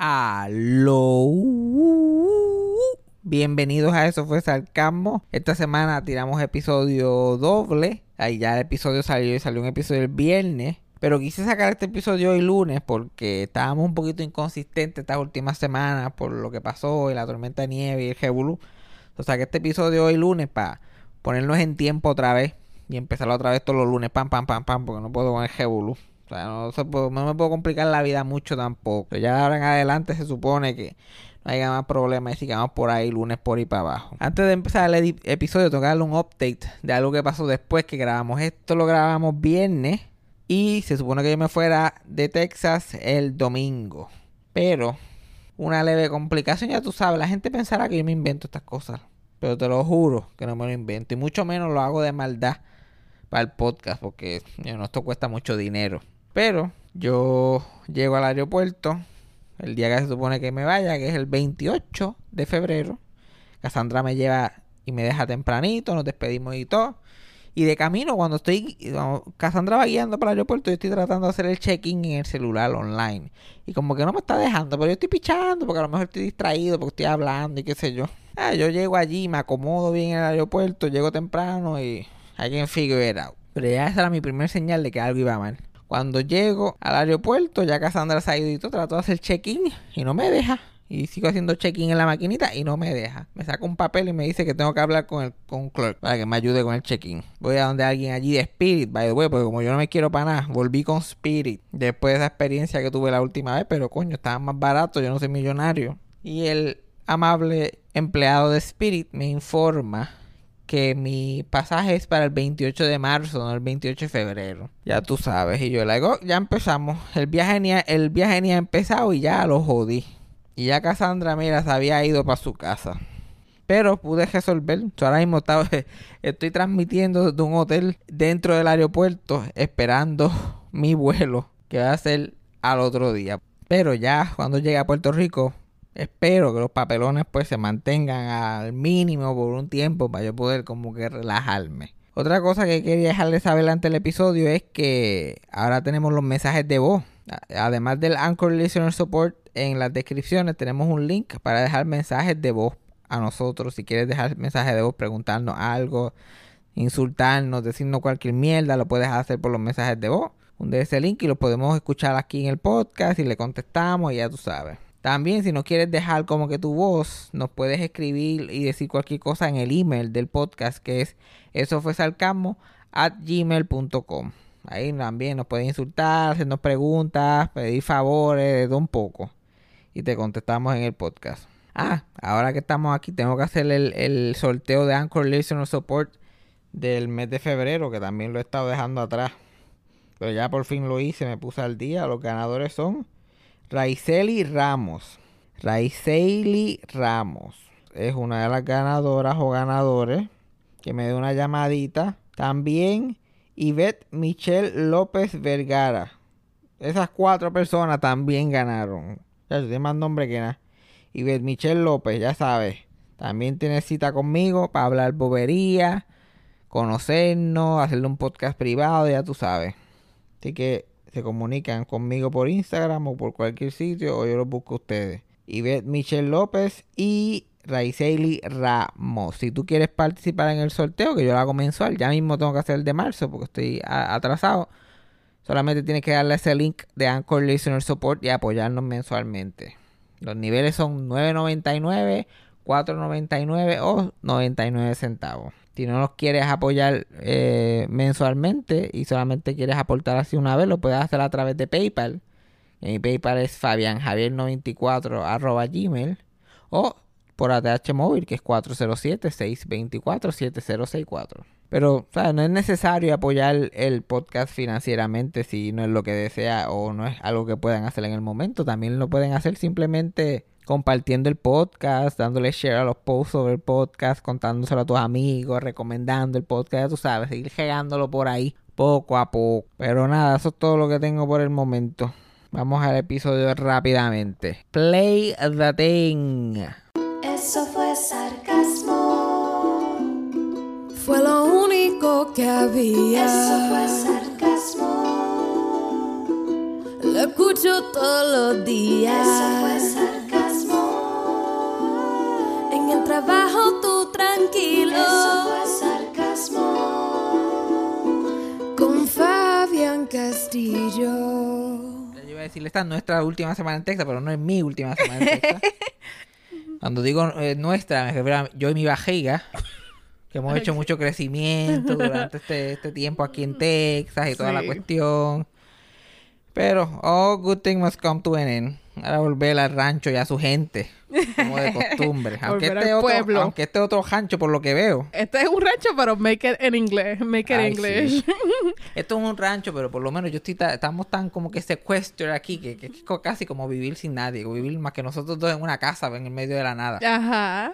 Aló. Bienvenidos a Eso fue Sarcasmo. Esta semana tiramos episodio doble. Ahí ya el episodio salió y salió un episodio el viernes. Pero quise sacar este episodio hoy lunes porque estábamos un poquito inconsistentes estas últimas semanas por lo que pasó y la tormenta de nieve y el Jebulú. O sea que este episodio hoy lunes para ponernos en tiempo otra vez y empezarlo otra vez todos los lunes, pam, pam, pam, pam, porque no puedo con el Jebulú. O sea, no, me puedo complicar la vida mucho tampoco. ya ahora en adelante se supone que no haya más problemas y sigamos por ahí lunes por ahí para abajo. Antes de empezar el episodio, tengo que darle un update de algo que pasó después que grabamos. Esto lo grabamos viernes y se supone que yo me fuera de Texas el domingo. Pero una leve complicación, ya tú sabes, la gente pensará que yo me invento estas cosas. Pero te lo juro que no me lo invento. Y mucho menos lo hago de maldad para el podcast porque no, esto cuesta mucho dinero. Pero yo llego al aeropuerto el día que se supone que me vaya, que es el 28 de febrero. Cassandra me lleva y me deja tempranito, nos despedimos y todo. Y de camino, cuando estoy, Cassandra va guiando para el aeropuerto, yo estoy tratando de hacer el check-in en el celular online. Y como que no me está dejando, pero yo estoy pichando porque a lo mejor estoy distraído, porque estoy hablando y qué sé yo. Ah, yo llego allí, me acomodo bien en el aeropuerto, llego temprano y can figure it out. Pero ya esa era mi primer señal de que algo iba mal. Cuando llego al aeropuerto, ya Cassandra se ha ido y todo, trato de hacer check-in y no me deja. Y sigo haciendo check-in en la maquinita y no me deja. Me saca un papel y me dice que tengo que hablar con el con clerk para que me ayude con el check-in. Voy a donde alguien allí de Spirit, by the way, porque como yo no me quiero para nada, volví con Spirit después de esa experiencia que tuve la última vez, pero coño, estaba más barato, yo no soy millonario. Y el amable empleado de Spirit me informa que mi pasaje es para el 28 de marzo, no el 28 de febrero. Ya tú sabes. Y yo le digo, ya empezamos. El viaje, ni ha, el viaje ni ha empezado y ya lo jodí. Y ya Cassandra, mira, se había ido para su casa. Pero pude resolver. ahora mismo estoy transmitiendo desde un hotel dentro del aeropuerto, esperando mi vuelo, que va a ser al otro día. Pero ya cuando llegue a Puerto Rico, espero que los papelones pues se mantengan al mínimo por un tiempo para yo poder como que relajarme. Otra cosa que quería dejarles saber ante el episodio es que ahora tenemos los mensajes de voz. Además del Anchor Listener Support, en las descripciones tenemos un link para dejar mensajes de voz a nosotros. Si quieres dejar mensajes de voz, preguntarnos algo, insultarnos, decirnos cualquier mierda, lo puedes hacer por los mensajes de voz. de ese link y lo podemos escuchar aquí en el podcast y le contestamos y ya tú sabes. También, si no quieres dejar como que tu voz, nos puedes escribir y decir cualquier cosa en el email del podcast, que es eso fue sarcasmo at gmail.com. Ahí también nos puedes insultar, hacernos preguntas, pedir favores, de un poco. Y te contestamos en el podcast. Ah, ahora que estamos aquí, tengo que hacer el, el sorteo de Anchor Listener Support del mes de febrero, que también lo he estado dejando atrás. Pero ya por fin lo hice, me puse al día. Los ganadores son Raiceli Ramos. Raiceli Ramos es una de las ganadoras o ganadores que me dio una llamadita. También Ivette Michelle López Vergara. Esas cuatro personas también ganaron. Ya tiene más nombre que nada. Ivette Michelle López, ya sabes. También tiene cita conmigo para hablar bobería, conocernos, hacerle un podcast privado, ya tú sabes. Así que se comunican conmigo por Instagram o por cualquier sitio o yo los busco a ustedes. Ivette Michelle López y Raiceli Ramos. Si tú quieres participar en el sorteo, que yo lo hago mensual, ya mismo tengo que hacer el de marzo porque estoy atrasado. Solamente tienes que darle ese link de Anchor Listener Support y apoyarnos mensualmente. Los niveles son 9.99, 4.99 o 99 centavos. Si no nos quieres apoyar eh, mensualmente y solamente quieres aportar así una vez, lo puedes hacer a través de PayPal. Mi PayPal es fabianjavier94 gmail o por ATH móvil que es 407-624-7064. Pero, no es necesario apoyar el podcast financieramente si no es lo que desea o no es algo que puedan hacer en el momento. También lo pueden hacer simplemente compartiendo el podcast, dándole share a los posts sobre el podcast, contándoselo a tus amigos, recomendando el podcast, ya tú sabes, seguir regándolo por ahí poco a poco. Pero nada, eso es todo lo que tengo por el momento. Vamos al episodio rápidamente. Play the thing. Eso fue sarcasmo. Fue lo único que había. Eso fue sarcasmo. Lo escucho todos los días. Eso fue sarcasmo trabajo tú tranquilo. Eso fue sarcasmo. Con Fabián Castillo. Yo iba a decirle, esta es nuestra última semana en Texas, pero no es mi última semana en Texas. Cuando digo eh, nuestra, me refiero a yo y mi barriga. Que hemos hecho mucho crecimiento durante este, este tiempo aquí en Texas y toda la cuestión. Pero all good things must come to an end. Ahora volver al rancho y a su gente. Como de costumbre. aunque, este otro, pueblo. aunque este otro rancho, por lo que veo. Este es un rancho, pero make it en inglés. Make it Ay, English. sí. Esto es un rancho, pero por lo menos yo estoy ta- estamos tan como que secuestro aquí, que, que es casi como vivir sin nadie, vivir más que nosotros dos en una casa en el medio de la nada. Ajá.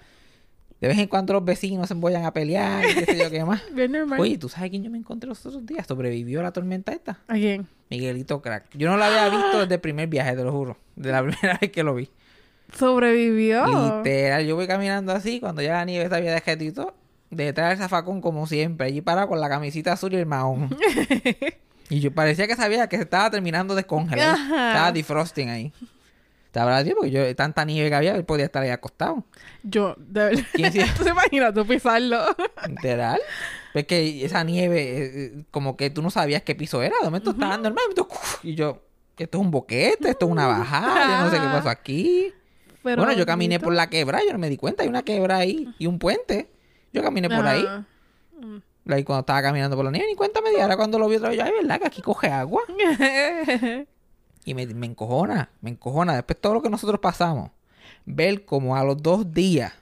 De vez en cuando los vecinos se vayan a pelear, y qué sé yo qué más. Bien normal. Oye, ¿tú sabes quién yo me encontré los otros días? ¿Sobrevivió a la tormenta esta? ¿A quién? Miguelito Crack. Yo no lo había visto desde el primer viaje, te lo juro. De la primera vez que lo vi. Sobrevivió. Literal, yo voy caminando así, cuando ya la nieve se había dejado y todo, detrás del zafacón como siempre, allí parado con la camisita azul y el mahón. y yo parecía que sabía que se estaba terminando de congelar. Ajá. Estaba defrosting ahí. Te habrá dicho, porque yo, tanta nieve que había, él podía estar ahí acostado. Yo, de verdad. ¿Quién te imaginas tú pisarlo? Literal. Es que esa nieve, eh, eh, como que tú no sabías qué piso era. De momento estaba normal. de momento, y yo, esto es un boquete, esto es una bajada, yo no sé qué pasó aquí. Pero, bueno, yo caminé por la quebra, yo no me di cuenta, hay una quebra ahí y un puente. Yo caminé por ahí. Ah. Ahí cuando estaba caminando por la nieve, ni cuenta me di. Ahora cuando lo vi otra vez, yo, ay, ¿verdad? Que aquí coge agua. Y me, me encojona, me encojona. Después todo lo que nosotros pasamos, ver como a los dos días,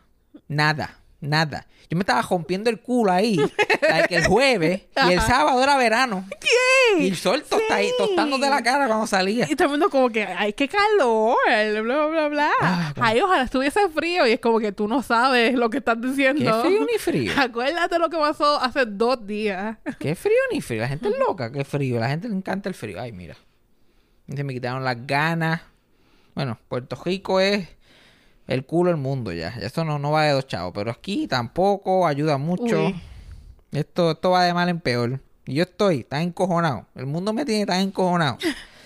nada, nada. Yo me estaba rompiendo el culo ahí, like el jueves, y el sábado era verano. ¿Qué? Y el sol tosta- Sí. tostando de la cara cuando salía. Y todo el mundo como que, ay, qué calor, bla, bla, bla. Ah, ay, ojalá estuviese frío. Y es como que tú no sabes lo que estás diciendo. Qué frío ni frío. Acuérdate lo que pasó hace dos días. Qué frío ni frío. La gente es loca, qué frío. La gente le encanta el frío. Ay, mira. Se me quitaron las ganas. Bueno, Puerto Rico es el culo del mundo ya. Eso no, no va de dos chavos. Pero aquí tampoco ayuda mucho. Uy. Esto, esto va de mal en peor. Y yo estoy tan encojonado. El mundo me tiene tan encojonado.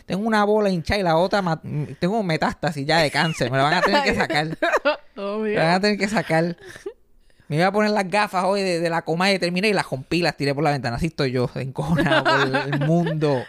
Tengo una bola hinchada y la otra... Tengo metástasis ya de cáncer. Me lo van a tener que sacar. Oh, Me mira. van a tener que sacar. Me iba a poner las gafas hoy de, de la coma y terminé y las rompí las tiré por la ventana. Así estoy yo, encojonado por el mundo.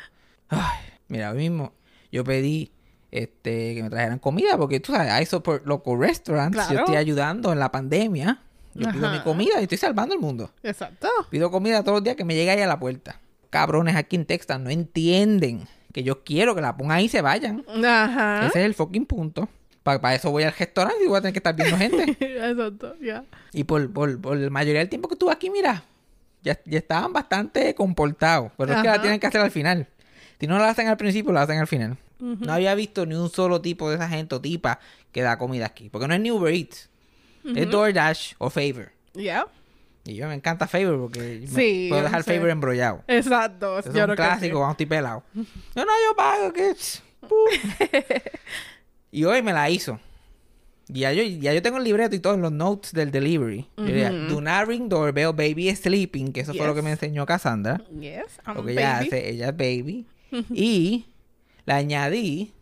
Ay, mira, hoy mismo yo pedí este que me trajeran comida porque tú sabes, I support local restaurants. Yo estoy ayudando en la pandemia. Yo pido mi comida y estoy salvando el mundo. Exacto. Pido comida todos los días que me llega ahí a la puerta. Cabrones aquí en Texas no entienden que yo quiero que la pongan ahí y se vayan. Ajá. Ese es el fucking punto. Para eso voy al restaurante y voy a tener que estar viendo gente. Exacto, ya. Y por, por, por la mayoría del tiempo que estuve aquí, mira, ya, ya estaban bastante comportados. Pero es que la tienen que hacer al final. Si no la hacen al principio, la hacen al final. No había visto ni un solo tipo de esa gente o tipa que da comida aquí. Porque no es ni Uber Eats. Es DoorDash o Favor. Ya. Y yo me encanta Favor porque Sí, puedo dejar sí. Favor embrollado. Exacto. Eso es yo un clásico sí. estoy pelado. No, no, yo pago. que y hoy me la hizo. Y ya yo, ya yo tengo el libreto y todo en los notes del delivery. Yo decía, Do not ring doorbell, baby is sleeping, que eso fue lo que me enseñó Cassandra. Yes, I'm Lo a que ella baby. hace, ella es baby. Y le añadí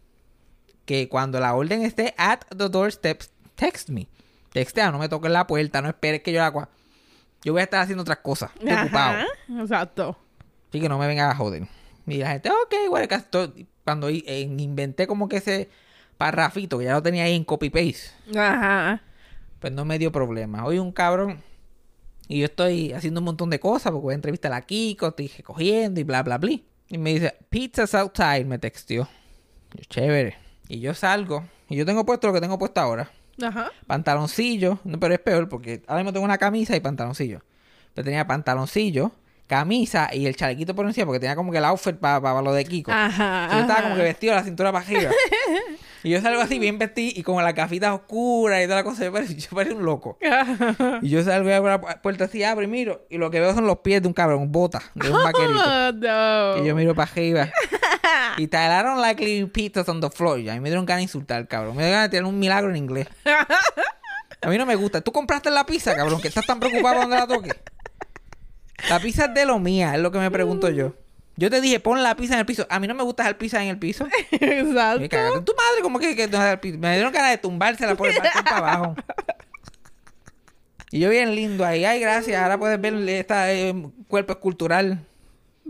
que cuando la orden esté at the doorstep, text me. Textea, no me toques la puerta, no esperes que yo la cua- Yo voy a estar haciendo otras cosas. Estoy ocupado. Ajá, Exacto. Así que no me venga a joder. Y la gente, ok, que esto- cuando inventé como que ese parrafito, que ya lo tenía ahí en copy-paste, Ajá. pues no me dio problema. Hoy un cabrón, y yo estoy haciendo un montón de cosas, porque voy a entrevistar a Kiko, estoy recogiendo y bla, bla, bla. Y me dice, pizza's outside, me textió. Yo, chévere. Y yo salgo, y yo tengo puesto lo que tengo puesto ahora. Ajá. Pantaloncillo, no, pero es peor porque ahora mismo tengo una camisa y pantaloncillo. Pero tenía pantaloncillo, camisa y el chalequito por encima porque tenía como que el outfit para lo de Kiko. Ajá. Yo estaba como que vestido de la cintura para arriba. y yo salgo así bien vestido y con las gafitas oscuras y toda la cosa. Yo parecía, un loco. Y yo salgo y abro la pu- puerta así, abro y miro. Y lo que veo son los pies de un cabrón, bota, de un vaquerito. Oh, no. Y yo miro para arriba. y talaron like little pizzas on the floor. Y a mí me dieron ganas de insultar, cabrón. Me dieron ganas de tirar un milagro en inglés. A mí no me gusta. Tú compraste la pizza, cabrón, que estás tan preocupado cuando la toque. La pizza es de lo mía, es lo que me pregunto yo. Yo te dije, pon la pizza en el piso. A mí no me gusta dejar pizza en el piso. Me Exacto. cagaste. Tu madre, como que, que no dejar pizza? Me dieron ganas de tumbársela por el balcón para abajo. Y yo bien lindo ahí. Ay, gracias. Ahora puedes ver este cuerpo escultural.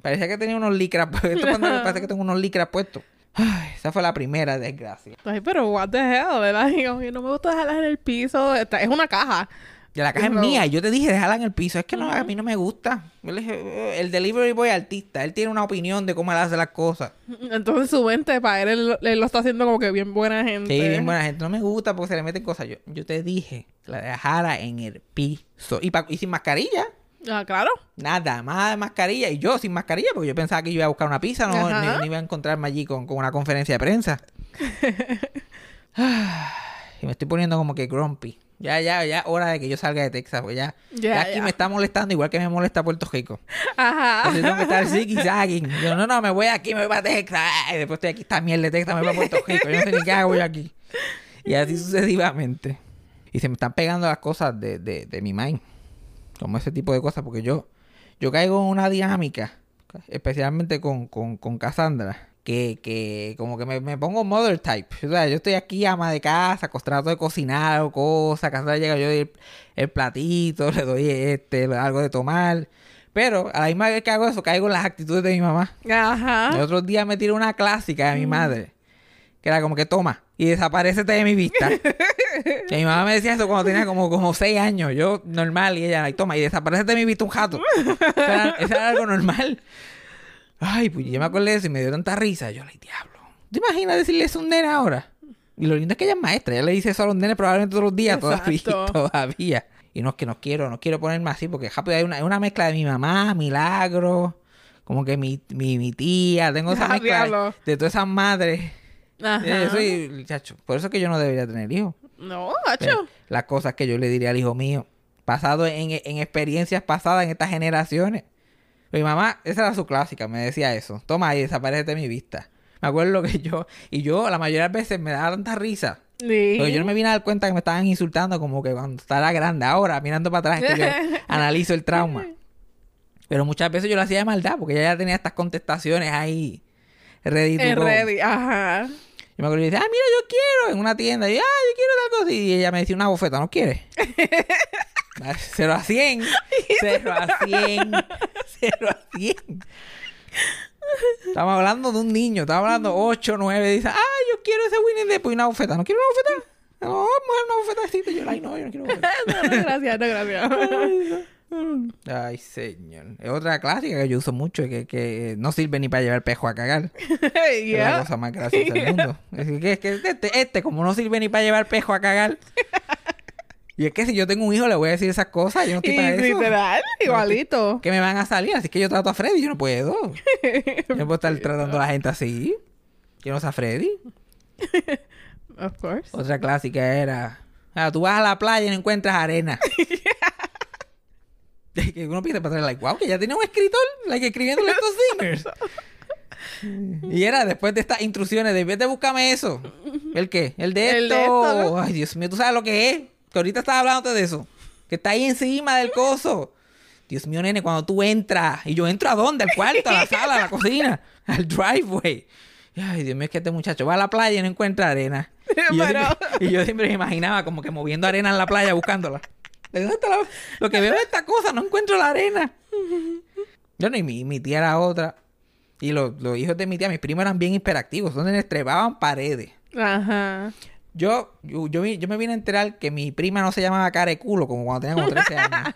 Parecía que tenía unos licras. Esto cuando me parece que tengo unos licras puestos. Ay, esa fue la primera desgracia. Ay, pero what the hell, ¿verdad? Digo, no me gusta dejarlas en el piso. Esta- es una caja. Ya la caja es mía. y Yo te dije, déjala en el piso. Es que no, a mí no me gusta. Yo le dije, "Eh, el delivery boy artista. Él tiene una opinión de cómo él hace las cosas. Entonces su mente, para él, él, él lo está haciendo como que bien buena gente. Sí, bien buena gente. No me gusta porque se le meten cosas. Yo, yo te dije la dejara en el piso. Y, pa- y sin mascarilla. Ah, claro. Nada, más de mascarilla. Y yo sin mascarilla, porque yo pensaba que yo iba a buscar una pizza, no, ni, ni iba a encontrarme allí con, con una conferencia de prensa. Y me estoy poniendo como que grumpy. Ya, ya, ya, hora de que yo salga de Texas, porque ya, Ya, ya aquí me está molestando igual que me molesta Puerto Rico. Ajá. Entonces tengo que estar zigzagging. Yo, no, no, me voy aquí, me voy para Texas. Y después estoy aquí, esta mierda de Texas, me voy para Puerto Rico. Yo no sé ni qué hago yo aquí. Y así sucesivamente. Y se me están pegando las cosas de, de, de mi mind. Como ese tipo de cosas, porque yo, yo caigo en una dinámica, especialmente con, con, con Cassandra, que, que como que me, me pongo mother type. O sea, yo estoy aquí ama de casa, trato de cocinar o cosas. Cassandra llega, yo el, el platito, le doy este, algo de tomar. Pero a la misma vez que hago eso, caigo en las actitudes de mi mamá. El Ajá. otro día me tiré una clásica de mi madre. Que era como que toma y desaparecete de mi vista. que mi mamá me decía eso cuando tenía como, como seis años. Yo normal y ella, y toma y desaparecete de mi vista un jato. eso, era, eso era algo normal. Ay, pues yo me acordé de eso y me dio tanta risa. Yo, ay, diablo. ¿Te imaginas decirle eso a un nene ahora? Y lo lindo es que ella es maestra. Ella le dice eso a los nenes probablemente todos los días. Todavía, todavía. Y no es que no quiero, no quiero ponerme así porque rápido hay una, una mezcla de mi mamá, milagro, como que mi, mi, mi tía. Tengo esa Ah, mezcla de, diablo. de todas esas madres. Ajá. Chacho, por eso es que yo no debería tener hijos. No, Pero gacho. Las cosas que yo le diría al hijo mío, basado en, en experiencias pasadas en estas generaciones. Mi mamá, esa era su clásica, me decía eso. Toma y desaparece de mi vista. Me acuerdo lo que yo, y yo la mayoría de las veces me daba tanta risa. Sí. Porque yo no me vine a dar cuenta que me estaban insultando como que cuando estaba grande. Ahora, mirando para atrás, es que yo analizo el trauma. Pero muchas veces yo lo hacía de maldad, porque ella ya tenía estas contestaciones ahí ready to go. ready. Ajá. Yo me acuerdo y decía, ah, mira, yo quiero en una tienda. Y, ah, yo quiero tal cosa. Y ella me decía una bofeta, ¿no quieres? Cero a 100. Cero a 100. Cero a 100. Estamos hablando de un niño. Estamos hablando 8, 9. Dice, ah, yo quiero ese Winnie the Pooh y una bofeta. ¿No quiero una bofeta? No, mujer, una bofetacita. Yo, ay, no, yo no quiero bofeta. no, gracias, no, gracias. Ay, señor. Es otra clásica que yo uso mucho que, que no sirve ni para llevar pejo a cagar. Es la Yeah. cosa más graciosa del mundo. Es que, es que este, este, como no sirve ni para llevar pejo a cagar. Y es que si yo tengo un hijo, le voy a decir esas cosas. Yo no estoy Y para eso. literal, igualito. Que me van a salir. Así que yo trato a Freddy. Yo no puedo. Yo no puedo estar tratando a la gente así. Yo no sé a Freddy. Of course. Otra clásica era... Ah, tú vas a la playa y no encuentras arena. Que uno piensa para atrás, like, wow, que ya tiene un escritor, like, escribiéndole estos singers. Y era después de estas intrusiones, de vez de búscame eso. ¿El qué? El de El esto. de esto. Ay, Dios mío, tú sabes lo que es. Que ahorita estaba hablando de eso. Que está ahí encima del coso. Dios mío, nene, cuando tú entras. ¿Y yo entro a dónde? ¿Al cuarto? ¿A la sala? ¿A la cocina? ¿Al driveway? Ay, Dios mío, es que este muchacho va a la playa y no encuentra arena. Y yo, siempre, y yo siempre me imaginaba como que moviendo arena en la playa buscándola. ¿De dónde está la- Lo que veo es esta cosa, no encuentro la arena. Yo no, y mi, mi tía era otra. Y los, los hijos de mi tía, mis primos eran bien hiperactivos, donde trepaban paredes. Ajá. Yo, yo, yo, me vine a enterar que mi prima no se llamaba cara de culo como cuando tenía como 13 años.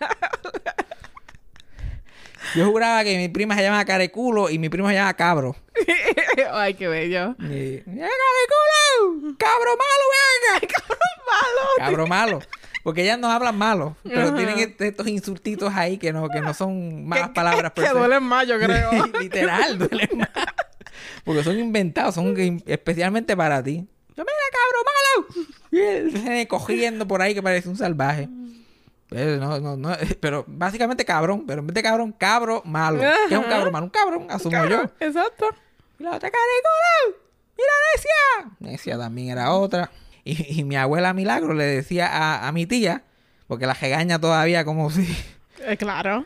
Yo juraba que mi prima se llamaba cara de culo y mi primo se llamaba cabro. Ay, qué bello. Y, ¡Ya, cara de culo! ¡Cabro malo, venga! ¡Cabrón malo! Cabro malo. Porque ellas no hablan malo, pero Ajá. tienen est- estos insultitos ahí que no, que no son malas palabras. Que se. duelen más, yo creo. Literal, duelen más. Porque son inventados, son que- especialmente para ti. Yo, mira, cabro cogiendo por ahí que parece un salvaje. Pero, no, no, no, pero básicamente cabrón, pero en vez de cabrón, cabro malo. ¿Qué es un cabro malo? Un cabrón, asumo yo. Exacto. Y la otra cara ¡Mira, Necia! Necia también era otra. Y, y mi abuela Milagro le decía a, a mi tía, porque la regaña todavía como si, Eh, claro.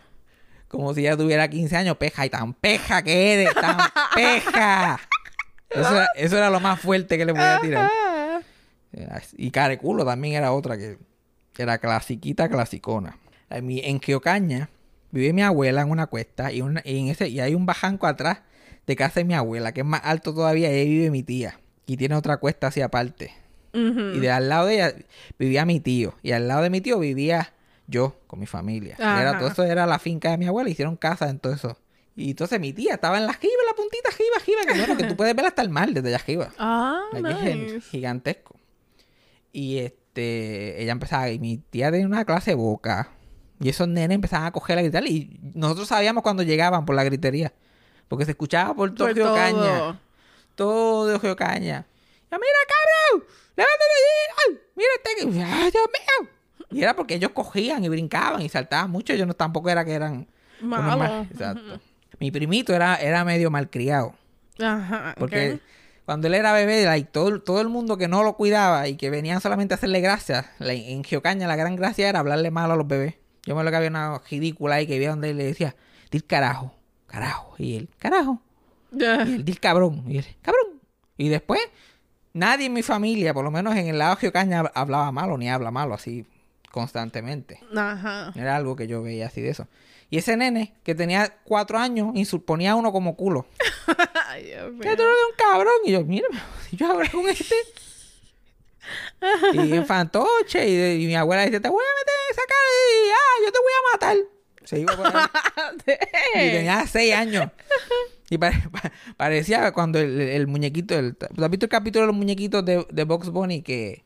como si ella tuviera 15 años, peja, y tan peja que eres, tan peja. Eso era, eso era lo más fuerte que le podía tirar. Ah. Y careculo también era otra que Era clasiquita, clasicona. En, Geocaña vive mi abuela en una cuesta y, una- y en ese, y hay un bajanco atrás de casa de mi abuela, que es más alto todavía, y ahí vive mi tía. Y tiene otra cuesta hacia aparte. Y de al lado de ella vivía mi tío. Y al lado de mi tío vivía yo con mi familia. Era, todo eso era la finca de mi abuela. Hicieron casa en todo eso. Y entonces mi tía estaba en la jiba, en la puntita jiba, jiba, que bueno, que tú puedes ver hasta el mar desde allá jiba. Ah, es nice. gigantesco. Y este, ella empezaba, y mi tía tenía una clase de boca. Y esos nenes empezaban a coger a gritar. Y nosotros sabíamos cuando llegaban por la gritería. Porque se escuchaba por todo Por Geocaña. todo. Geocaña. Ya, mira, cabrón, levántate allí. Ay, mira este. Ay, Dios mío. Y era porque ellos cogían y brincaban y saltaban mucho. Ellos no, tampoco era que eran. unos Malo. mal- Exacto. Mi primito era, era medio malcriado. Ajá. Porque. Cuando él era bebé, like, todo, todo el mundo que no lo cuidaba y que venían solamente a hacerle gracia, like, en Geocaña la gran gracia era hablarle mal a los bebés. Yo me lo que había una ridícula ahí que había donde él le decía, dil carajo, carajo. Y él, carajo. Y él, dil cabrón. Y él, cabrón. Y después, nadie en mi familia, por lo menos en el lado de Geocaña, hablaba malo ni habla malo así constantemente. Ajá. Era algo que yo veía así de eso. Y ese nene, que tenía cuatro años, insul- ponía a uno como culo. Ay, Dios mío. que tú eres un cabrón. Y yo, mira, si yo hablo con este. y en fantoche. Y, de- y mi abuela dice, te voy a meter esa cara y ah, yo te voy a matar. Se iba por y tenía seis años. Y pare- pa- parecía cuando el, el muñequito, el, ¿tú has visto el capítulo de los muñequitos de, de Box Bunny? Que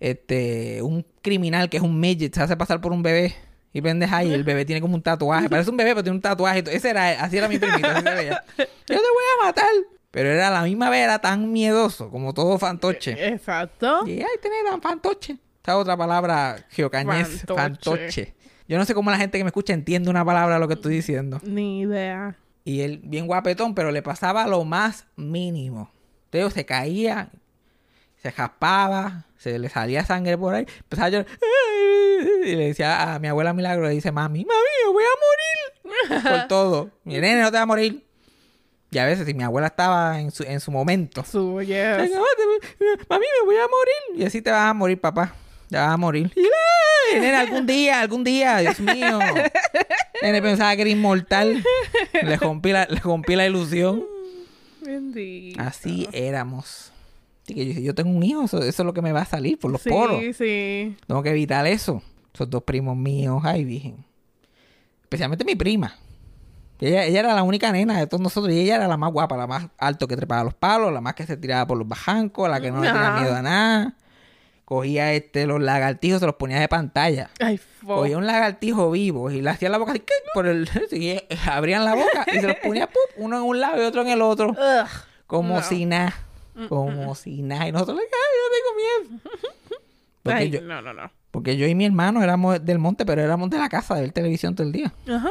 este un criminal que es un midget se hace pasar por un bebé. Y pendeja y el bebé tiene como un tatuaje. Parece un bebé, pero tiene un tatuaje. Ese era, así era mi primito, así veía. Yo te voy a matar. Pero era la misma vez, era tan miedoso como todo fantoche. Exacto. Y ay, tener tan fantoche. Esta otra palabra geocañés, Fantoche. fantoche. Yo no sé cómo la gente que me escucha entiende una palabra de lo que estoy diciendo. Ni idea. Y él, bien guapetón, pero le pasaba lo más mínimo. Entonces se caía, se jaspaba, se le salía sangre por ahí, empezaba a llorar. Y le decía a mi abuela Milagro, le dice, mami, mami, me voy a morir. por todo. Mi nene, no te va a morir. Y a veces, si mi abuela estaba en su, en su momento, Su yes. mami, me voy a morir. Y así te vas a morir, papá. Te vas a morir. Y, nene, algún día, algún día, Dios mío. Nene pensaba que era inmortal. Le rompí la, le rompí la ilusión. Bendito. Así éramos. Así que yo, yo tengo un hijo, eso, eso es lo que me va a salir por los sí, poros. sí. Tengo que evitar eso. Esos dos primos míos, ay, virgen. Especialmente mi prima. Ella, ella era la única nena de todos nosotros y ella era la más guapa, la más alto que trepaba los palos, la más que se tiraba por los bajancos, la que no le tenía miedo a nada. Cogía este, los lagartijos, se los ponía de pantalla. Ay. Cogía un lagartijo vivo y le hacía la boca así, ¿qué? por el y abrían la boca y se los ponía ¡pup! uno en un lado y otro en el otro. Ugh. Como No. si nada. Como si nada. Y nosotros, ay, yo tengo miedo. Porque, Ay, yo, no, no, no. porque yo y mi hermano éramos del monte, pero éramos de la casa de ver televisión todo el día. Ajá.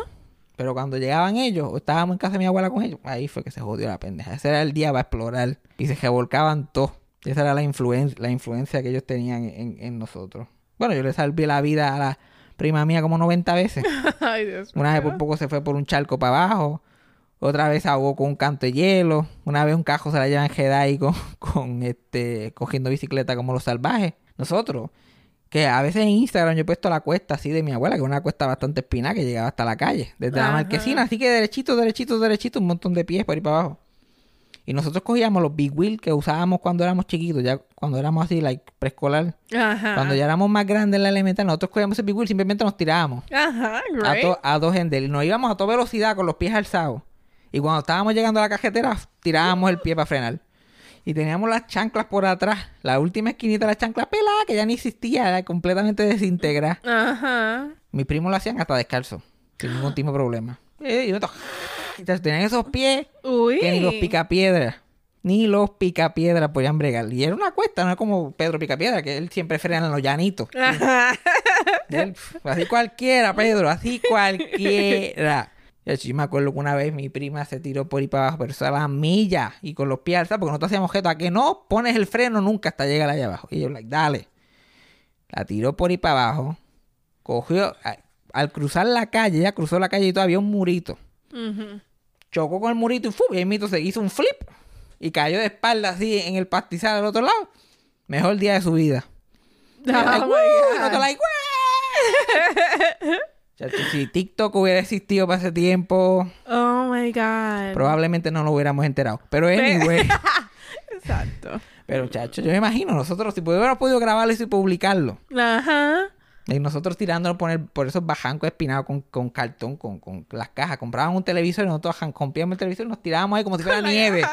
Pero cuando llegaban ellos, o estábamos en casa de mi abuela con ellos, ahí fue que se jodió la pendeja. Ese era el día para explorar. Y se revolcaban todos. Esa era la, influen la influencia que ellos tenían en, en nosotros. Bueno, yo le salvé la vida a la prima mía como 90 veces. Ay, Dios Una vez por poco se fue por un charco para abajo. Otra vez ahogó con un canto de hielo. Una vez un cajo se la llevan Jedi con, con este, cogiendo bicicleta como los salvajes. Nosotros, que a veces en Instagram yo he puesto la cuesta así de mi abuela, que es una cuesta bastante espina que llegaba hasta la calle, desde la marquesina, así que derechito, derechito, derechito, un montón de pies por ahí para abajo. Y nosotros cogíamos los big wheels que usábamos cuando éramos chiquitos, ya cuando éramos así, like preescolar. Ajá. Cuando ya éramos más grandes en la elemental, nosotros cogíamos ese big wheel, simplemente nos tirábamos Ajá, a, great. to- a dos en del. Nos íbamos a toda velocidad con los pies alzados. Y cuando estábamos llegando a la cajetera, tirábamos el pie para frenar. Y teníamos las chanclas por atrás. La última esquinita de la chancla pelada, que ya ni existía, era completamente desintegrada. Ajá. Mis primos lo hacían hasta descalzo, sin ningún tipo de problema. Eh, y entonces, tenían esos pies Uy. que ni los picapiedras, ni los picapiedras podían bregar. Y era una cuesta, no es como Pedro Picapiedra, que él siempre frena en los llanitos. Ajá. Él, así cualquiera, Pedro, así cualquiera. Y así me acuerdo que una vez mi prima se tiró por ahí para abajo, pero eso a las millas y con los pies alzados, porque nosotros hacíamos objeto a que no pones el freno nunca hasta llegar allá abajo. Y yo, like, dale. La tiró por ahí para abajo, cogió, a- al cruzar la calle, ella cruzó la calle y todavía un murito. Chocó con el murito y, ¡fu! y ahí mito se hizo un flip y cayó de espalda así en el pastizal al otro lado. Mejor día de su vida. Oh yo. Chacho, si TikTok hubiera existido para ese tiempo, Oh my God. probablemente no lo hubiéramos enterado. Pero anyway, Exacto. pero chacho, yo me imagino, nosotros si hubiéramos podido grabarlo y publicarlo. Ajá. Y nosotros tirándolo por, el- por esos bajancos espinados con, con cartón, con, con las cajas. Compraban un televisor y nosotros comprábamos el televisor y nos tirábamos ahí como si fuera nieve.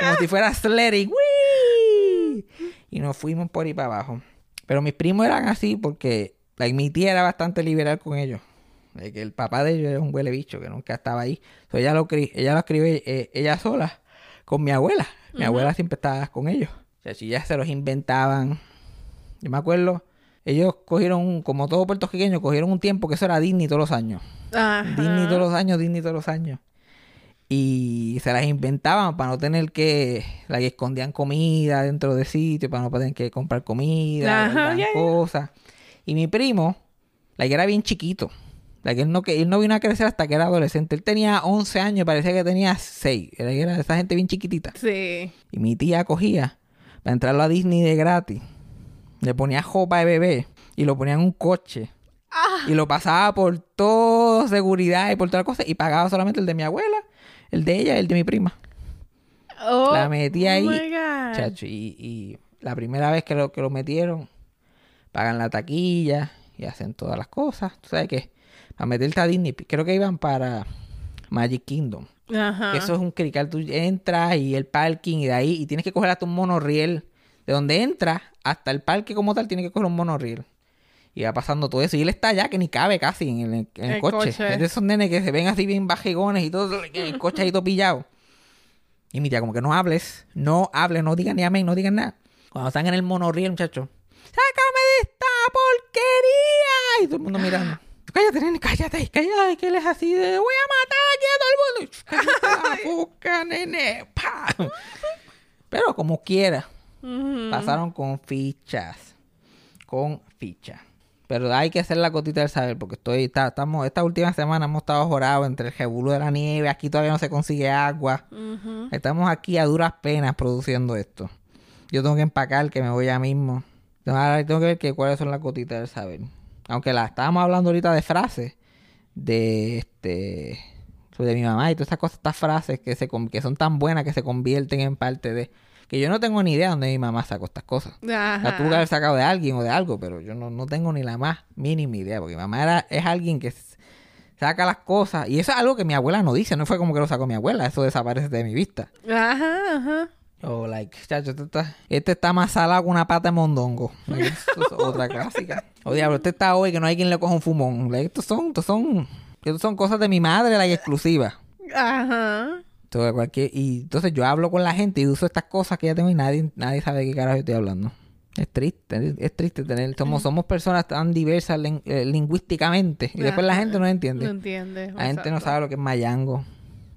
Como si fuera sledding. ¡Wii! Y nos fuimos por ahí para abajo. Pero mis primos eran así porque like, mi tía era bastante liberal con ellos. De que el papá de ellos era un huele bicho que nunca estaba ahí. So, ella lo ella lo escribe eh, ella sola con mi abuela. Mi abuela siempre estaba con ellos. O sea, si ya se los inventaban. Yo me acuerdo, ellos cogieron, como todo puertorriqueño, cogieron un tiempo que eso era Disney todos los años. Disney todos los años, Disney todos los años. Y se las inventaban para no tener que, la que escondían comida dentro de sitios, para no tener que comprar comida, ya. cosas. Y mi primo, la que era bien chiquito, que él no, que él no vino a crecer hasta que era adolescente. Él tenía 11 años, parecía que tenía 6. Era, era esa gente bien chiquitita. Sí. Y mi tía cogía para entrarlo a Disney de gratis. Le ponía jopa de bebé y lo ponía en un coche. Ah. Y lo pasaba por todo seguridad y por todas las cosas. Y pagaba solamente el de mi abuela, el de ella y el de mi prima. Oh, La metí ahí, Oh. Chacho, y, y la primera vez que lo, que lo metieron, pagan la taquilla y hacen todas las cosas. ¿Tú sabes qué? Para meterte a Disney, creo que iban para Magic Kingdom. Ajá. Eso es un crical. Tú entras y el parking y de ahí. Y tienes que coger hasta un monorriel. De donde entras hasta el parque como tal, tienes que coger un monorriel. Y va pasando todo eso. Y él está allá que ni cabe casi en el, en el El coche. coche. Es de esos nenes que se ven así bien bajigones y todo. El coche ahí todo pillado. Y mi tía, como que no hables. No hables, no digan ni amén, no digan nada. Cuando están en el monorriel, muchachos. ¡Sácame de esta porquería! Y todo el mundo mirando. Cállate, nene, cállate, cállate, que él es así de voy a matar aquí a todo el mundo. Cállate nene. Pa. Pero como quiera, pasaron con fichas. Con fichas. Pero hay que hacer la cotita del saber, porque estoy, está- estamos, esta última semana hemos estado jorados entre el revolú de la nieve, aquí todavía no se consigue agua. Estamos aquí a duras penas produciendo esto. Yo tengo que empacar, que me voy ya mismo. Ahora tengo que ver que cuáles son las gotitas del saber. Aunque la estábamos hablando ahorita de frases. De este. De mi mamá y todas esas cosas, estas frases que, se, que son tan buenas que se convierten en parte de. Que yo no tengo ni idea dónde mi mamá sacó estas cosas. Ajá. La tuvo que haber sacado de alguien o de algo, pero yo no, no tengo ni la más mínima idea. Porque mi mamá era, es alguien que saca las cosas. Y eso es algo que mi abuela no dice. No fue como que lo sacó mi abuela. Eso desaparece de mi vista. Ajá, ajá. Oh, like, chacho, este está, este está más salado que una pata de mondongo. Like, esto es otra clásica. Oh, diablo, este está hoy que no hay quien le coja un fumón. Like, estos son, estos son, estos son cosas de mi madre, like, exclusivas. Ajá. Entonces, cualquier, y entonces yo hablo con la gente y uso estas cosas que ya tengo y nadie, nadie sabe de qué carajo estoy hablando. Es triste, es, triste tener, somos, somos personas tan diversas eh, lingüísticamente y después la gente no entiende. No entiende. La gente no sabe lo que es mayango.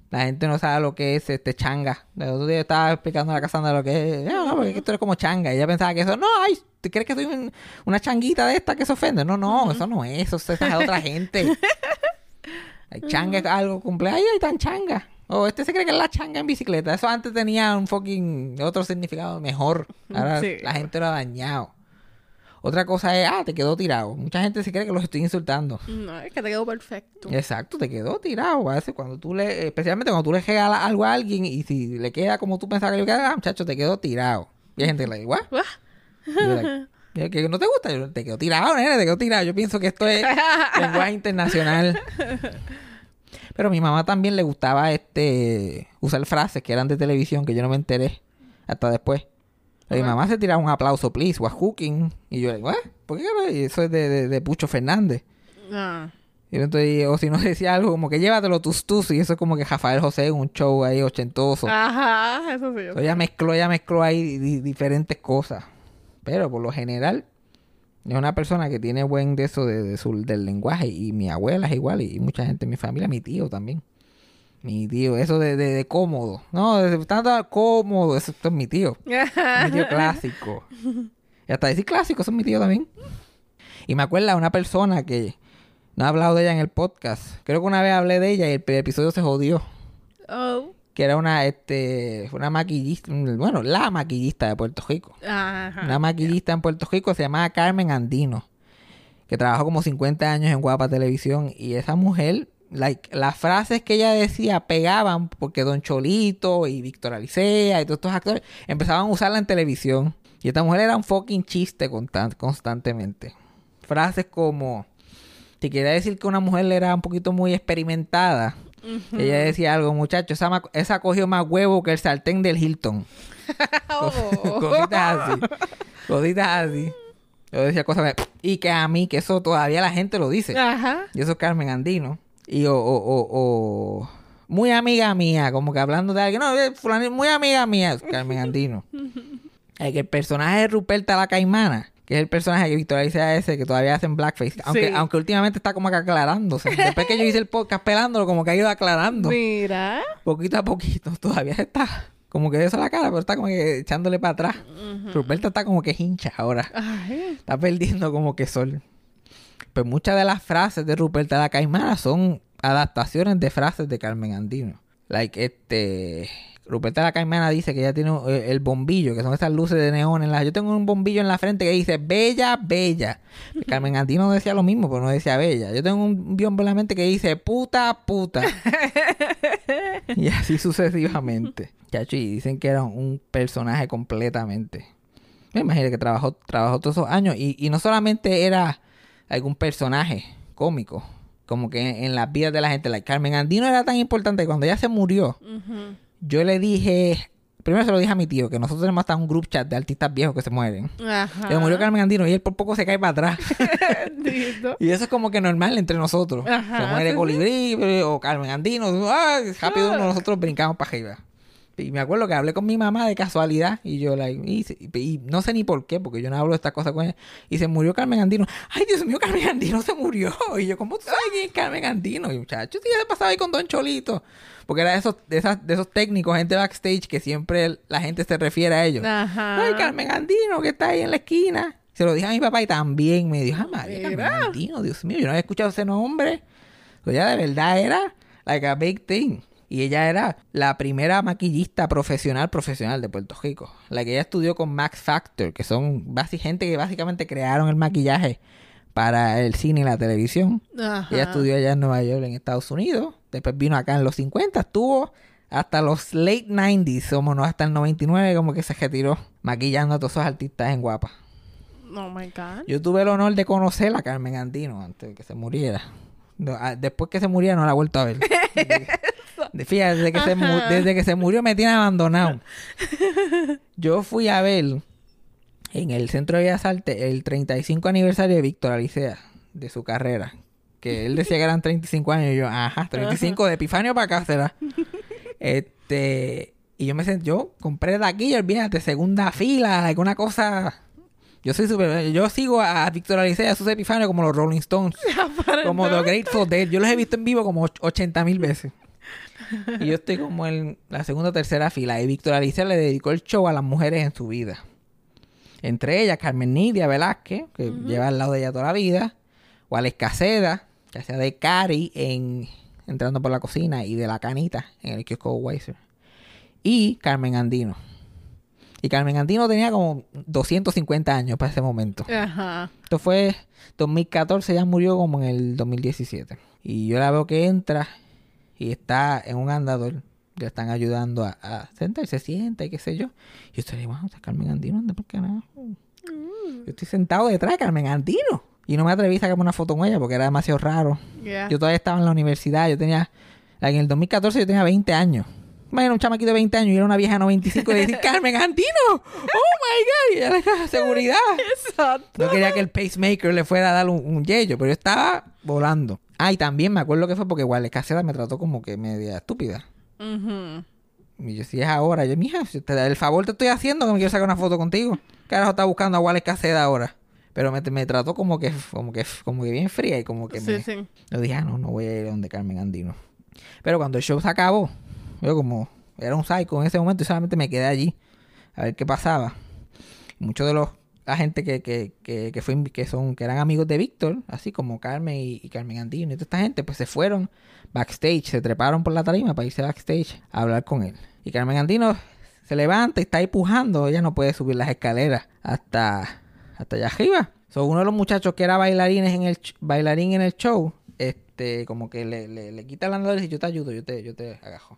La gente no sabe lo que es este changa. El otro día estaba explicando a la Casandra lo que es. No, no, porque esto es como changa. Y ella pensaba que eso, no, ay, ¿te crees que soy un- una changuita de esta que se ofende? No, no, eso no es, eso es otra gente. Ay, changa es algo cumple. Ay, ay, tan changa. O este se cree que es la changa en bicicleta. Eso antes tenía un fucking otro significado mejor. Ahora Sí. la gente lo ha dañado. Otra cosa es, ah, te quedó tirado. Mucha gente se cree que los estoy insultando. No, es que te quedó perfecto. Exacto, te quedó tirado. A veces cuando tú le, especialmente cuando tú le regalas algo a alguien y si le queda como tú pensabas que le quedaba, ah, muchacho, te quedó tirado. Y hay gente que le dice, ¿what? Ah. Y yo, like, "¿Y que no te gusta? Yo, te quedó tirado, nene, te quedó tirado. Yo pienso que esto es lenguaje internacional. Pero a mi mamá también le gustaba este usar frases que eran de televisión que yo no me enteré hasta después. Mi mamá se tiraba un aplauso, please, was cooking. Y yo, like, ¿what? ¿Por qué? carajo? Y eso es de, de, de Pucho Fernández. Ah. Y entonces, o si no decía algo como que llévatelo tus tus y eso es como que Rafael José en un show ahí ochentoso. Ajá, eso sí. So, ella mezcló, ella mezcló ahí di- diferentes cosas. Pero por lo general, es una persona que tiene buen de eso de, de su- del lenguaje. Y mi abuela es igual, y mucha gente en mi familia, mi tío también. Mi tío, eso de, de, de cómodo. No, de tanto cómodo, eso, es mi tío. Mi tío clásico. Y hasta decir clásico, eso es mi tío también. Y me acuerda una persona que no he hablado de ella en el podcast. Creo que una vez hablé de ella y el episodio se jodió. Oh. Que era una, este, una maquillista, bueno, la maquillista de Puerto Rico. Ajá. Una maquillista en Puerto Rico se llamaba Carmen Andino. que trabajó como 50 años en Guapa Televisión. Y esa mujer, like, las frases que ella decía pegaban porque Don Cholito y Víctor Alicea y todos estos actores empezaban a usarla en televisión. Y esta mujer era un fucking chiste constan- constantemente. Frases como, si quiere decir que una mujer era un poquito muy experimentada, ella decía algo, muchacho, esa, esa cogió más huevo que el sartén del Hilton. Oh. Cositas así. Cositas así. Yo decía cosas y que a mí, que eso todavía la gente lo dice. Ajá. Y eso es Carmen Andino. Y o, o, o, o- muy amiga mía, como que hablando de alguien, no, eh, fulano, muy amiga mía, Carmen Andino. El que el personaje de Ruperta la Caimana, que es el personaje que Victoria dice ese, que todavía hacen blackface, aunque, Sí. aunque últimamente está como que aclarándose. Después que yo hice el podcast pelándolo, como que ha ido aclarando. Mira. Poquito a poquito, todavía está como que de eso la cara, pero está como que echándole para atrás. Ruperta está como que hincha ahora. Ay. Está perdiendo como que sol. Pues muchas de las frases de Ruperta la Caimana son adaptaciones de frases de Carmen Andino. Like, este... Ruperta la Caimana dice que ella tiene eh, el bombillo, que son esas luces de neón en la... Yo tengo un bombillo en la frente que dice Bella, Bella. Carmen Andino decía lo mismo, pero no decía Bella. Yo tengo un biombo en la mente que dice Puta, puta. y así sucesivamente. Chacho, y dicen que era un personaje completamente. Me imagino que trabajó, trabajó todos esos años. Y, y no solamente era algún personaje cómico, como que en, en las vidas de la gente. La Carmen Andino era tan importante que cuando ella se murió, yo le dije. Primero se lo dije a mi tío, que nosotros tenemos hasta un group chat de artistas viejos que se mueren. Ajá. Se murió Carmen Andino y él por poco se cae para atrás. Y eso es como que normal entre nosotros. Ajá, se muere. Colibrí o Carmen Andino. ¡ah! rápido uno, nosotros brincamos para arriba. Y me acuerdo que hablé con mi mamá de casualidad y yo, like, y, no sé ni por qué, porque yo no hablo de estas cosas con ella. Y se murió Carmen Andino. ¡Ay, Dios mío, Carmen Andino se murió! Y yo, ¿cómo tú sabes quién es Carmen Andino? Y muchachos, sí, ya se pasaba ahí con Don Cholito. Porque era de esos, de, esas, de esos técnicos, gente backstage, que siempre la gente se refiere a ellos. Ajá. Ay, Carmen Andino, que está ahí en la esquina. Se lo dije a mi papá y también me dijo, ah, María, Carmen. Andino, Dios mío, yo no había escuchado ese nombre. Pero ella de verdad era like a big thing. Y ella era la primera maquillista profesional profesional de Puerto Rico. La que ella estudió con Max Factor, que son gente que básicamente crearon el maquillaje para el cine y la televisión. Ajá. Ella estudió allá en Nueva York, en Estados Unidos. Después vino acá en los 50. Estuvo hasta los late 90s, como no hasta el 99, como que se retiró maquillando a todos esos artistas en guapa. Oh my God. Yo tuve el honor de conocer a Carmen Andino antes de que se muriera. Ah, Después que se muriera no la he vuelto a ver. De- Fíjate, desde que, se Ajá. desde que se murió me tiene abandonado. Yo fui a ver en el Centro de Bellas Artes el 35 aniversario de Víctor Alicea, de su carrera. Que él decía que eran 35 años. Y yo, ajá, 35 de Epifanio para acá será. Este, y yo me senté, yo compré taquilla, olvídate, segunda fila, alguna cosa. Yo soy súper, yo sigo a Víctor Alicea, a sus Epifanio como los Rolling Stones, como The Grateful Dead. Yo los he visto en vivo como och- 80 mil veces. Y yo estoy como en la segunda o tercera fila. Y Víctor Alicea le dedicó el show a las mujeres en su vida. Entre ellas, Carmen Nidia Velázquez, que lleva al lado de ella toda la vida. Wales Caseda, que hacía de Cari en Entrando por la Cocina y de la Canita en el kiosco Weiser. Y Carmen Andino. Y Carmen Andino tenía como 250 años para ese momento. Ajá. Esto fue 2014, ya murió como en el 2017. Y yo la veo que entra y está en un andador. Le están ayudando a, a sentarse, se sienta y qué sé yo. Y yo estoy, wow, está Carmen Andino, anda por carajo. Yo estoy sentado detrás de Carmen Andino. Y no me atreví a sacarme una foto con ella porque era demasiado raro. Yeah. Yo todavía estaba en la universidad. Yo tenía, en el 2014 yo tenía 20 años. Imagina un chamaquito de 20 años y era una vieja de 95 y le decía, Carmen Andino, oh my God, y daba seguridad. Exacto. No quería que el pacemaker le fuera a dar un, un yello, pero yo estaba volando. Ah, y también me acuerdo que fue porque Wales Caseda me trató como que media estúpida. Ujú. Y yo, si es ahora, yo, mija, si te, el favor te estoy haciendo que me quiero sacar una foto contigo. Carajo, está buscando a Wales Caseda ahora. Pero me, me trató como que, como que, como que bien fría y como que Sí, me... sí. Yo dije, ah, no, no voy a ir a donde Carmen Andino. Pero cuando el show se acabó, yo como era un psycho en ese momento y solamente me quedé allí a ver qué pasaba. Muchos de los la gente que, que, que, que, fue, que son que eran amigos de Víctor, así como Carmen y, Carmen Andino y toda esta gente, pues se fueron backstage, se treparon por la tarima para irse backstage a hablar con él. Y Carmen Andino se levanta y está ahí pujando, ella no puede subir las escaleras hasta hasta allá arriba. So, uno de los muchachos que era bailarines en el bailarín en el show, este, como que le, le, le quita el andador y dice, yo te ayudo, yo te, yo te agajo.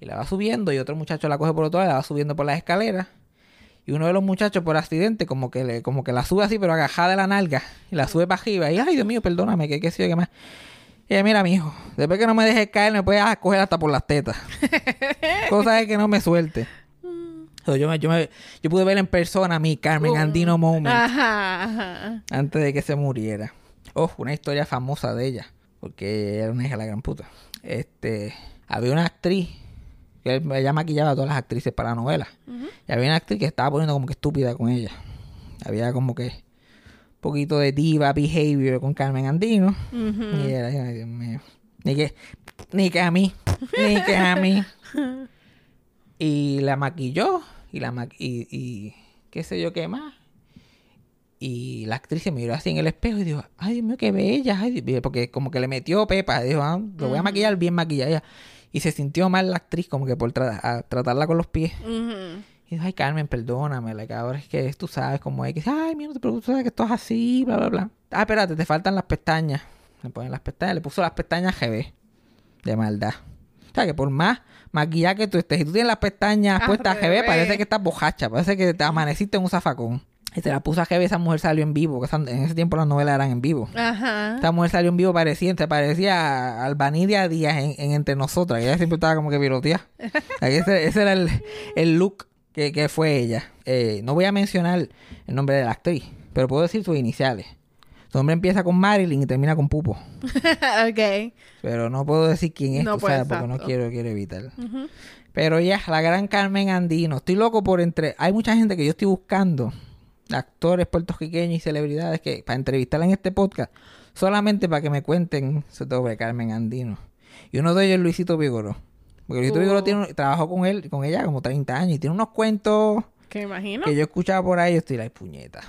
Y la va subiendo y otro muchacho la coge por otro lado la va subiendo por las escaleras. Y uno de los muchachos por accidente como que le, como que la sube así pero agajada de la nalga. Y la sube para arriba. Y ay Dios mío, perdóname, que qué sé yo qué más. Y ella, mira, mijo, después que no me dejes caer, me puedes coger hasta por las tetas. Cosa es que no me suelte. So, yo, me- yo, me- yo pude ver en persona mi Carmen Andino moment Ajá, ajá. antes de que se muriera. Oh, una historia famosa de ella. Porque era una hija de la gran puta. Este, había una actriz ella maquillaba a todas las actrices para novelas. Y había una actriz que estaba poniendo como que estúpida con ella. Había como que un poquito de diva behavior con Carmen Andino. Y era, ay, Dios mío. Ni que, ni que a mí, ni que a mí. Y la maquilló y la ma- y, y qué sé yo qué más. Y la actriz se miró así en el espejo y dijo, ay Dios mío, qué bella. ay, Dios mío", porque como que le metió pepa. Dijo, ah, lo voy a maquillar bien maquillada. Y se sintió mal la actriz como que por tra- a tratarla con los pies. Y dijo, ay Carmen, perdóname, la que ahora es que tú sabes cómo es. Que dice, ay, mira, no te preocupes, sabes que esto es así, bla, bla, bla. Ah, espérate, te faltan las pestañas. Le ponen las pestañas, le puso las pestañas GB. De maldad. O sea, que por más maquillaje que tú estés, si tú tienes las pestañas puestas GB, parece que estás bojacha, parece que te amaneciste en un zafacón. Y se la puso a GB, esa mujer salió en vivo, que en ese tiempo las novelas eran en vivo. Ajá. Esta mujer salió en vivo parecía, parecía a Albanidia Díaz en, en Entre Nosotras. Ella siempre estaba como que piroteada. ese, ese era el, el look que, que fue ella. Eh, no voy a mencionar el nombre de la actriz, pero puedo decir sus iniciales. Su nombre empieza con Marilyn y termina con Pupo. ok. Pero no puedo decir quién es, No, tú pues, sabes, porque no quiero, quiero evitar. Pero ya, la gran Carmen Andino. Estoy loco por entre... Hay mucha gente que yo estoy buscando, actores puertorriqueños y celebridades, que para entrevistarla en este podcast, solamente para que me cuenten sobre Carmen Andino. Y uno de ellos es Luisito Vigoró. Porque Luisito Uh. Vigoró tiene, trabajó con él, con ella como 30 años y tiene unos cuentos Que imagino. que yo escuchaba por ahí, yo estoy like, puñeta.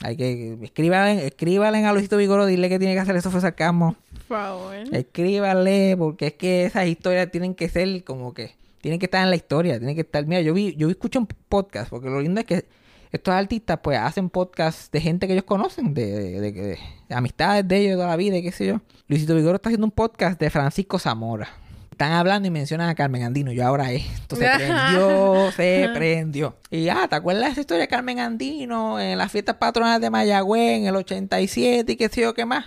Hay que escríbale, escríbale a Luisito Vigoró, dile que tiene que hacer eso fue sarcasmo. Por favor. Escríbale, porque es que esas historias tienen que ser como que, tienen que estar en la historia, tienen que estar, mira, yo vi, yo escuché un podcast, porque lo lindo es que estos artistas pues hacen podcasts de gente que ellos conocen, de, de, de- de- de amistades de ellos de toda la vida y qué sé yo. Luisito Vigoro está haciendo un podcast de Francisco Zamora. Están hablando y mencionan a Carmen Andino. Yo ahora esto se prendió, se prendió. Y ah, ¿te acuerdas de esa historia de Carmen Andino en las fiestas patronales de Mayagüez en el 87 y qué sé yo qué más?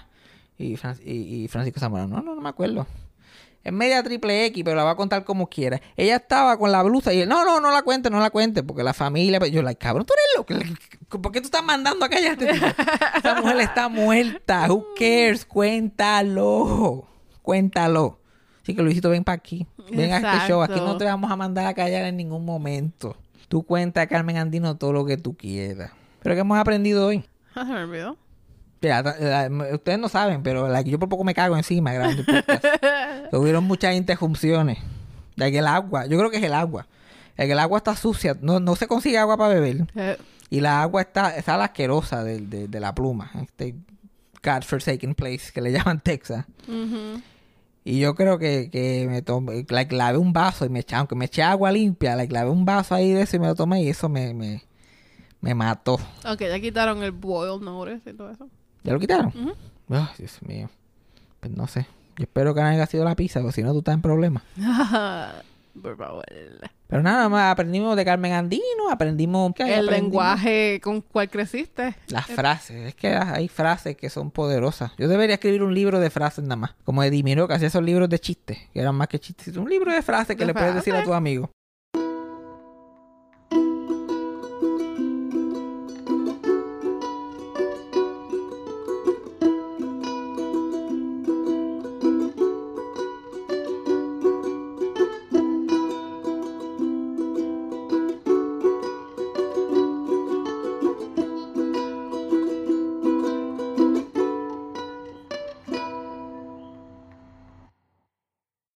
Y, Fran- y, y Francisco Zamora, no, no, no me acuerdo. Es media triple X, pero la va a contar como quiera. Ella estaba con la blusa y él, no, no, no la cuente, no la cuente, porque la familia. pues, Yo, like, cabrón, tú eres loco. ¿Por qué tú estás mandando a callar a este? Esa mujer está muerta. Who cares? Cuéntalo. Cuéntalo. Así que Luisito, ven para aquí. Ven a este show. Aquí no te vamos a mandar a callar en ningún momento. Tú cuenta, Carmen Andino, todo lo que tú quieras. Pero ¿qué hemos aprendido hoy? Se me olvidó. Mira, la- la- ustedes no saben, pero like, yo por poco me cago encima grabando. Hubieron muchas interrupciones. De que el agua, yo creo que es el agua. El el agua está sucia, no, no se consigue agua para beber. Eh, Y la agua está, está la asquerosa de, de- de la pluma. Este God-forsaken place que le llaman Texas. Y yo creo que, que me tomé, like, lavé un vaso y me eché, aunque me eché agua limpia, like, lavé un vaso ahí de eso y me lo tomé y eso me, me, me mató. Ok, ya quitaron el boil notice y todo eso. ¿Ya lo quitaron? Ay, Dios mío. Pues no sé. Yo espero que no haya sido la pizza, porque si no tú estás en problemas. Por favor. Pero nada más aprendimos de Carmen Andino, aprendimos ¿qué? El Aprendimos lenguaje con cual creciste. Las frases, es que hay frases que son poderosas. Yo debería escribir un libro de frases nada más. Como Eddie Miró, que hacía esos libros de chistes, que eran más que chistes. Un libro de frases que De le puedes decir a tus amigos.